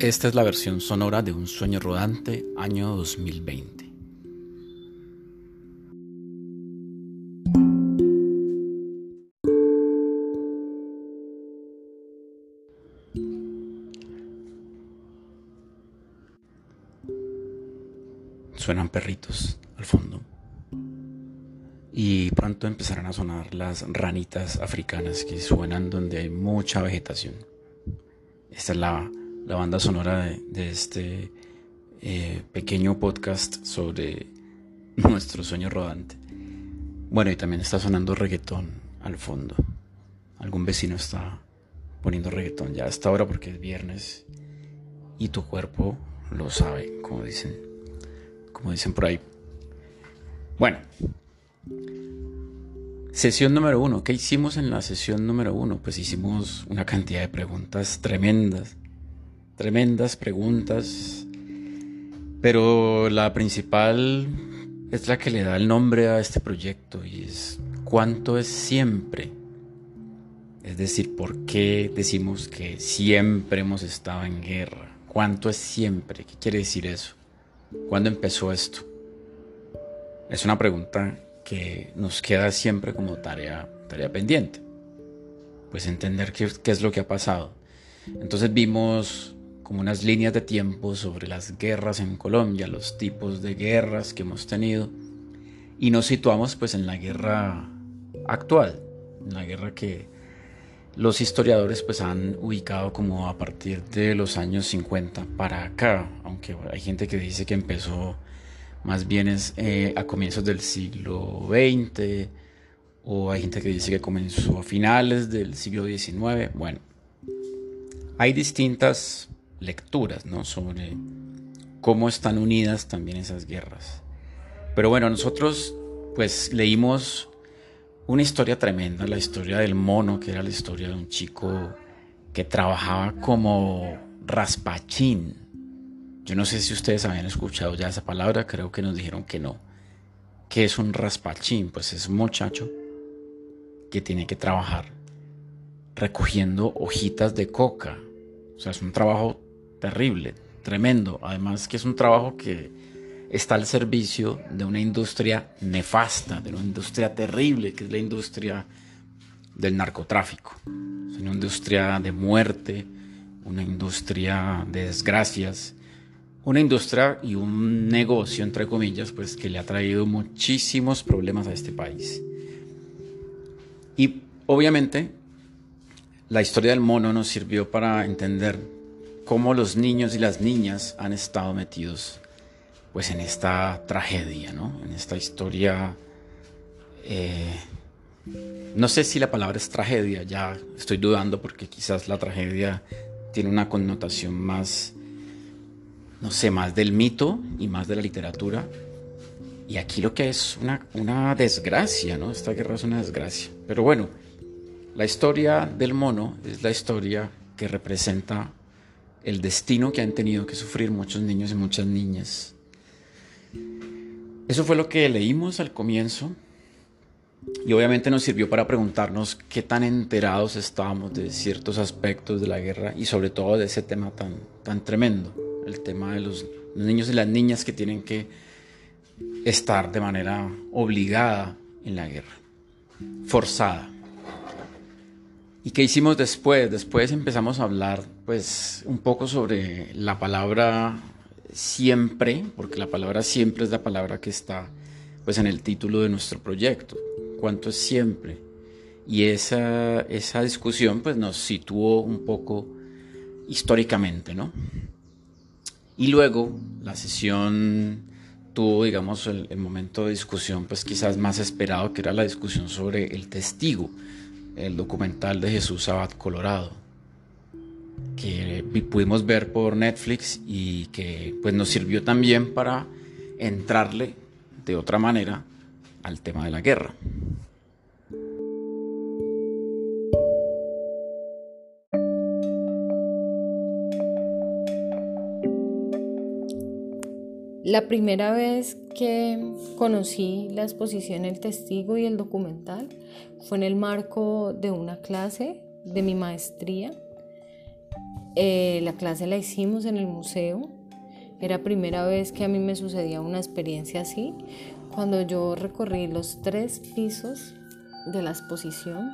Esta es la versión sonora de Un sueño rodante, año 2020. Suenan perritos al fondo. Y pronto empezarán a sonar las ranitas africanas que suenan donde hay mucha vegetación. Esta es la la banda sonora de, este eh, pequeño podcast sobre nuestro sueño rodante. Bueno, y también está sonando reggaetón al fondo. Algún vecino está poniendo reggaetón ya hasta ahora porque es viernes y tu cuerpo lo sabe, como dicen, como dicen por ahí. Bueno, sesión número uno. ¿Qué hicimos en la sesión número uno? Pues hicimos una cantidad de preguntas tremendas tremendas preguntas, pero la principal es la que le da el nombre a este proyecto y es cuánto es siempre. Es decir, ¿por qué decimos que siempre hemos estado en guerra? ¿Cuánto es siempre? ¿Qué quiere decir eso? ¿Cuándo empezó esto? Es una pregunta que nos queda siempre como tarea, tarea pendiente. Pues entender qué, qué es lo que ha pasado. Entonces vimos como unas líneas de tiempo sobre las guerras en Colombia, los tipos de guerras que hemos tenido y nos situamos pues en la guerra actual, en la guerra que los historiadores pues han ubicado como a partir de los años 50 para acá, aunque hay gente que dice que empezó más bien es, eh, a comienzos del siglo XX o hay gente que dice que comenzó a finales del siglo XIX. Bueno, hay distintas lecturas ¿no? sobre cómo están unidas también esas guerras. Pero bueno, nosotros pues leímos una historia tremenda, la historia del mono, que era la historia de un chico que trabajaba como raspachín. Yo no sé si ustedes habían escuchado ya esa palabra, creo que nos dijeron que no. ¿Qué es un raspachín? Pues es un muchacho que tiene que trabajar recogiendo hojitas de coca. O sea, es un trabajo terrible, tremendo. Además que es un trabajo que está al servicio de una industria nefasta, de una industria terrible, que es la industria del narcotráfico. Es una industria de muerte, una industria de desgracias, una industria y un negocio, entre comillas, pues que le ha traído muchísimos problemas a este país. Y obviamente la historia del mono nos sirvió para entender cómo los niños y las niñas han estado metidos pues en esta tragedia, ¿no? En esta historia... Eh, no sé si la palabra es tragedia, ya estoy dudando porque quizás la tragedia tiene una connotación más, no sé, más del mito y más de la literatura. Y aquí lo que es una, una desgracia, ¿no? Esta guerra es una desgracia. Pero bueno, la historia del mono es la historia que representa el destino que han tenido que sufrir muchos niños y muchas niñas. Eso fue lo que leímos al comienzo y obviamente nos sirvió para preguntarnos qué tan enterados estábamos de ciertos aspectos de la guerra y sobre todo de ese tema tan, tan tremendo, el tema de los niños y las niñas que tienen que estar de manera obligada en la guerra, forzada. ¿Y qué hicimos después? Después empezamos a hablar pues un poco sobre la palabra siempre, porque la palabra siempre es la palabra que está pues en el título de nuestro proyecto. ¿Cuánto es siempre? Y esa, esa discusión pues nos situó un poco históricamente, ¿no? Y luego la sesión tuvo, digamos, el, el momento de discusión pues quizás más esperado, que era la discusión sobre el testigo el documental de Jesús Abad Colorado, que pudimos ver por Netflix y que pues nos sirvió también para entrarle de otra manera al tema de la guerra. La primera vez que conocí la exposición El Testigo y el documental fue en el marco de una clase de mi maestría Eh, la clase la hicimos en el museo. Era primera vez que a mí me sucedía una experiencia así. Cuando yo recorrí los tres pisos de la exposición,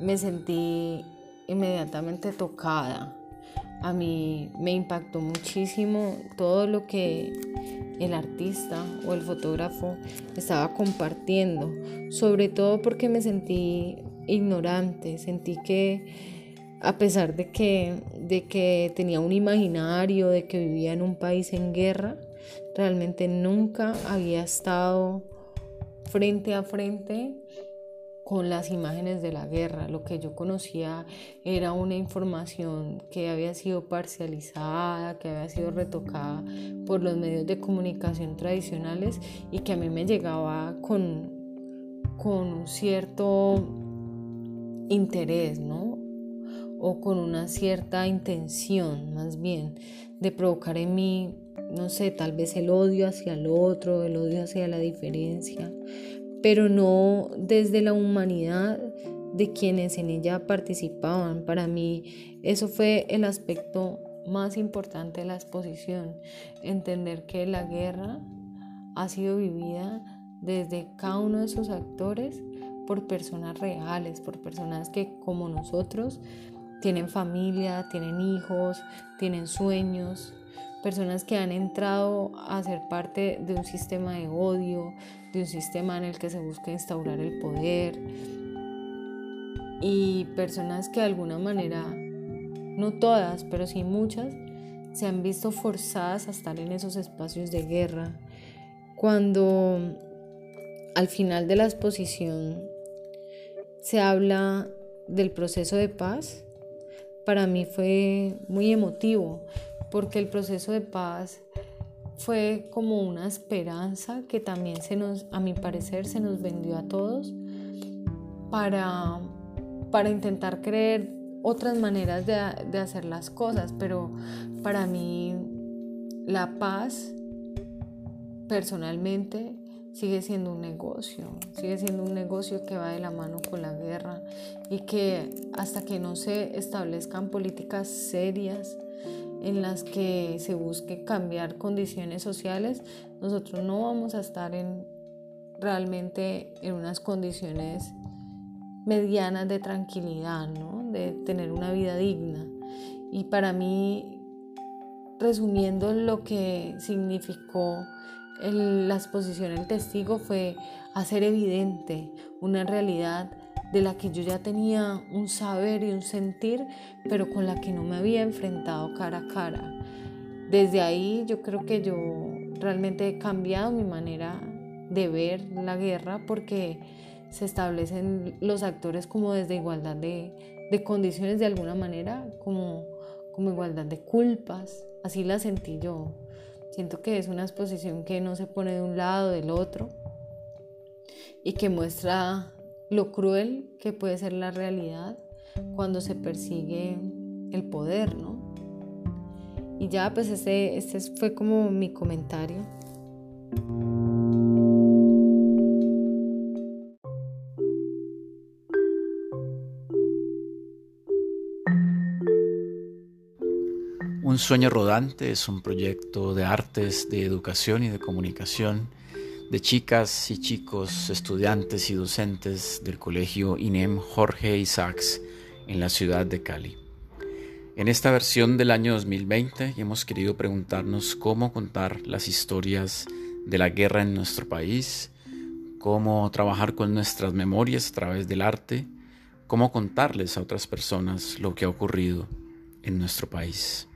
me sentí inmediatamente tocada. A mí me impactó muchísimo todo lo que el artista o el fotógrafo estaba compartiendo, sobre todo porque me sentí ignorante, sentí que a pesar de que, de que tenía un imaginario, de que vivía en un país en guerra, realmente nunca había estado frente a frente con las imágenes de la guerra. Lo que yo conocía era una información que había sido parcializada, que había sido retocada por los medios de comunicación tradicionales y que a mí me llegaba con, con un cierto interés, ¿no? O con una cierta intención, más bien, de provocar en mí, no sé, tal vez el odio hacia el otro, el odio hacia la diferencia, pero no desde la humanidad de quienes en ella participaban. Para mí eso fue el aspecto más importante de la exposición, entender que la guerra ha sido vivida desde cada uno de sus actores por personas reales, por personas que como nosotros tienen familia, tienen hijos, tienen sueños, personas que han entrado a ser parte de un sistema de odio, de un sistema en el que se busca instaurar el poder y personas que de alguna manera, no todas, pero sí muchas, se han visto forzadas a estar en esos espacios de guerra. Cuando al final de la exposición se habla del proceso de paz, para mí fue muy emotivo, porque el proceso de paz fue como una esperanza que también se nos, a mi parecer, se nos vendió a todos para, para intentar creer otras maneras de, de hacer las cosas, pero para mí la paz personalmente sigue siendo un negocio, sigue siendo un negocio que va de la mano con la guerra y que hasta que no se establezcan políticas serias en las que se busque cambiar condiciones sociales, nosotros no vamos a estar en realmente en unas condiciones medianas de tranquilidad, ¿no? de tener una vida digna. Y para mí, resumiendo lo que significó la exposición El Testigo, fue hacer evidente una realidad de la que yo ya tenía un saber y un sentir, pero con la que no me había enfrentado cara a cara. Desde ahí yo creo que yo realmente he cambiado mi manera de ver la guerra porque se establecen los actores como desde igualdad de, condiciones de alguna manera, como, como igualdad de culpas. Así la sentí yo. Siento que es una exposición que no se pone de un lado del otro y que muestra lo cruel que puede ser la realidad cuando se persigue el poder, ¿no? Y ya, pues este, este fue como mi comentario. Un sueño rodante es un proyecto de artes, de educación y de comunicación de chicas y chicos, estudiantes y docentes del colegio INEM Jorge Isaacs en la ciudad de Cali. En esta versión del año 2020 hemos querido preguntarnos cómo contar las historias de la guerra en nuestro país, cómo trabajar con nuestras memorias a través del arte, cómo contarles a otras personas lo que ha ocurrido en nuestro país.